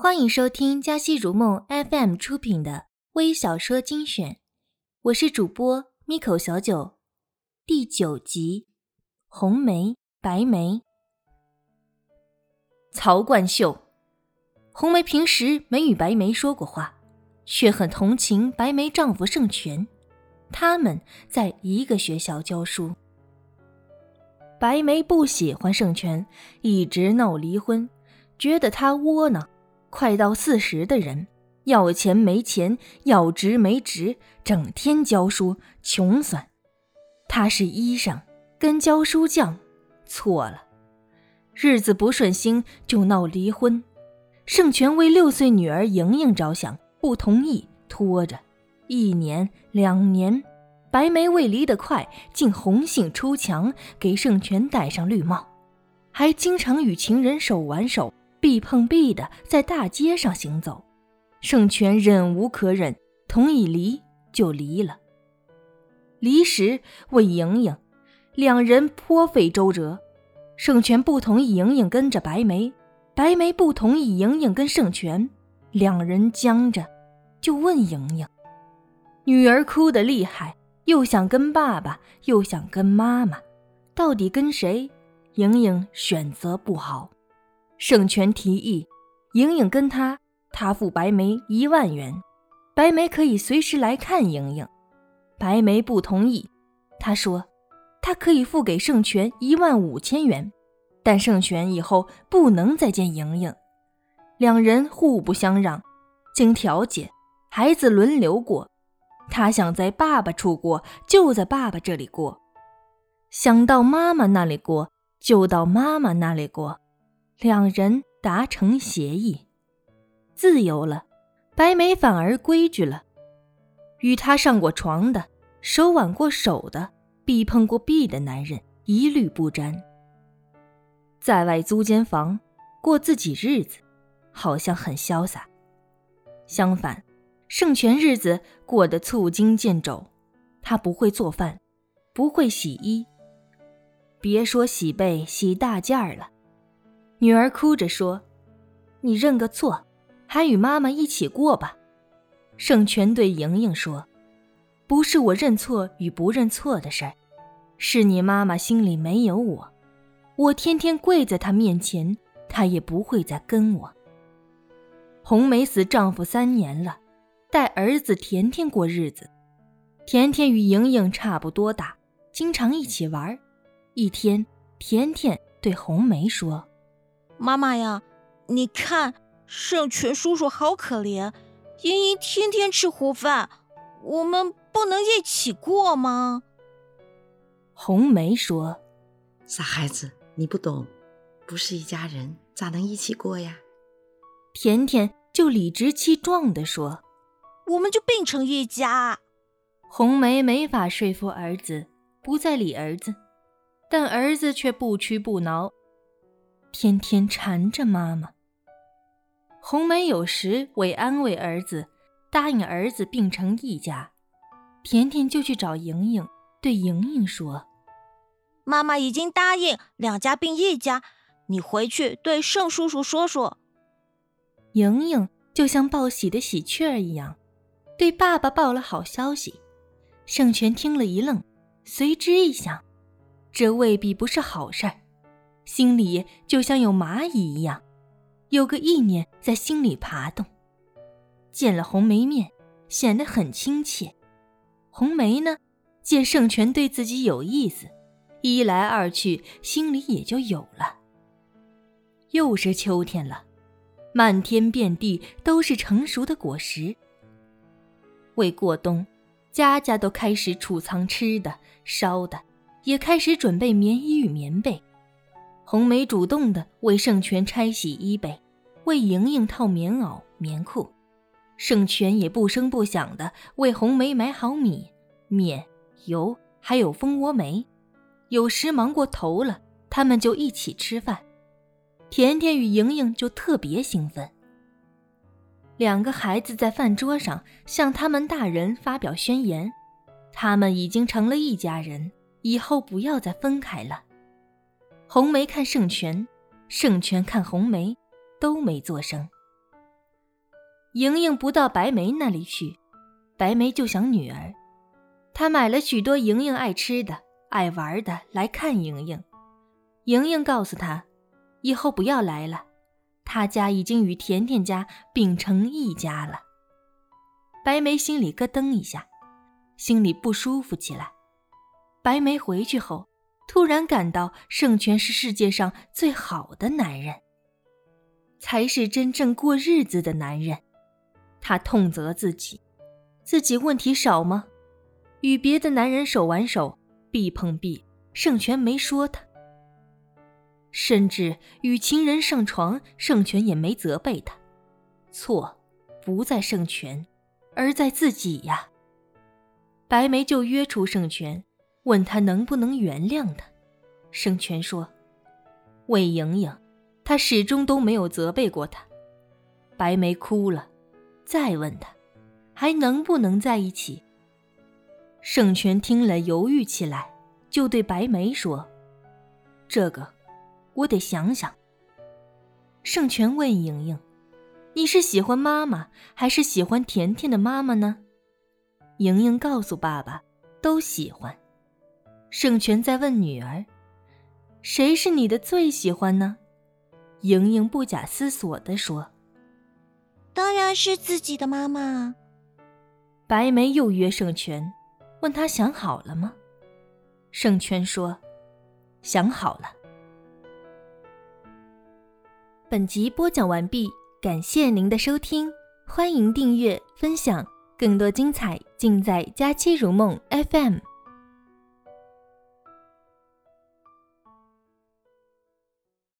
欢迎收听嘉熙如梦 FM 出品的微小说精选，我是主播 Miko 小九，第九集《红梅白梅》。曹冠秀，红梅平时没与白梅说过话，却很同情白梅丈夫盛权，他们在一个学校教书。白梅不喜欢盛权，一直闹离婚，觉得他窝囊。快到四十的人，要钱没钱，要职没职，整天教书，穷酸。他是医生，跟教书匠错了，日子不顺心就闹离婚。盛权为六岁女儿莹莹着想，不同意，拖着一年两年。白梅为离得快，竟红杏出墙，给盛权戴上绿帽，还经常与情人手挽手。臂碰壁的在大街上行走，盛权忍无可忍，同意离就离了。离时问莹莹，两人颇费周折。盛权不同意莹莹跟着白梅，白梅不同意莹莹跟盛权，两人僵着，就问莹莹。女儿哭得厉害，又想跟爸爸，又想跟妈妈，到底跟谁？莹莹选择不好。盛权提议，莹莹跟他，他付白梅一万元，白梅可以随时来看莹莹。白梅不同意，他说，他可以付给盛权一万五千元，但盛权以后不能再见莹莹。两人互不相让，经调解，孩子轮流过。他想在爸爸处过，就在爸爸这里过；想到妈妈那里过，就到妈妈那里过。两人达成协议，自由了，白梅反而规矩了。与他上过床的、手挽过手的、臂碰过臂的男人一律不沾。在外租间房，过自己日子，好像很潇洒。相反，盛权日子过得促筋见肘。他不会做饭，不会洗衣，别说洗被、洗大件儿了。女儿哭着说：“你认个错，还与妈妈一起过吧。”盛权对莹莹说：“不是我认错与不认错的事儿，是你妈妈心里没有我。我天天跪在她面前，她也不会再跟我。”红梅死丈夫三年了，带儿子甜甜过日子。甜甜与莹莹差不多大，经常一起玩。一天，甜甜对红梅说。妈妈呀，你看圣泉叔叔好可怜，莹莹天天吃糊饭，我们不能一起过吗？红梅说：“傻孩子，你不懂，不是一家人，咋能一起过呀？”甜甜就理直气壮地说：“我们就并成一家。”红梅没法说服儿子不再理儿子，但儿子却不屈不挠。天天缠着妈妈。红梅有时为安慰儿子，答应儿子并成一家。甜甜就去找莹莹，对莹莹说：“妈妈已经答应两家并一家，你回去对盛叔叔说说。”莹莹就像报喜的喜鹊儿一样，对爸爸报了好消息。盛权听了一愣，随之一想，这未必不是好事儿。心里就像有蚂蚁一样，有个意念在心里爬动。见了红梅面，显得很亲切。红梅呢，见盛权对自己有意思，一来二去，心里也就有了。又是秋天了，漫天遍地都是成熟的果实。为过冬，家家都开始储藏吃的、烧的，也开始准备棉衣与棉被。红梅主动的为盛权拆洗衣被，为莹莹套棉袄、棉裤，盛权也不声不响的为红梅买好米、面、油，还有蜂窝煤。有时忙过头了，他们就一起吃饭。甜甜与莹莹就特别兴奋。两个孩子在饭桌上向他们大人发表宣言：他们已经成了一家人，以后不要再分开了。红梅看圣泉，圣泉看红梅，都没作声。莹莹不到白梅那里去，白梅就想女儿。她买了许多莹莹爱吃的、爱玩的来看莹莹。莹莹告诉她，以后不要来了，她家已经与甜甜家并成一家了。白梅心里咯噔一下，心里不舒服起来。白梅回去后，突然感到圣权是世界上最好的男人，才是真正过日子的男人。他痛责自己，自己问题少吗？与别的男人手挽手，臂碰臂，圣权没说他；甚至与情人上床，圣权也没责备他。错不在圣权，而在自己呀。白梅就约出圣权。问他能不能原谅他，盛权说：“魏莹莹，他始终都没有责备过他。”白梅哭了，再问他，还能不能在一起？盛权听了犹豫起来，就对白梅说：“这个，我得想想。”盛权问莹莹：“你是喜欢妈妈，还是喜欢甜甜的妈妈呢？”莹莹告诉爸爸：“都喜欢。”盛权在问女儿：“谁是你的最喜欢呢？”莹莹不假思索地说：“当然是自己的妈妈。”白梅又约盛权，问他想好了吗？盛权说：“想好了。”本集播讲完毕，感谢您的收听，欢迎订阅分享，更多精彩尽在佳期如梦 FM。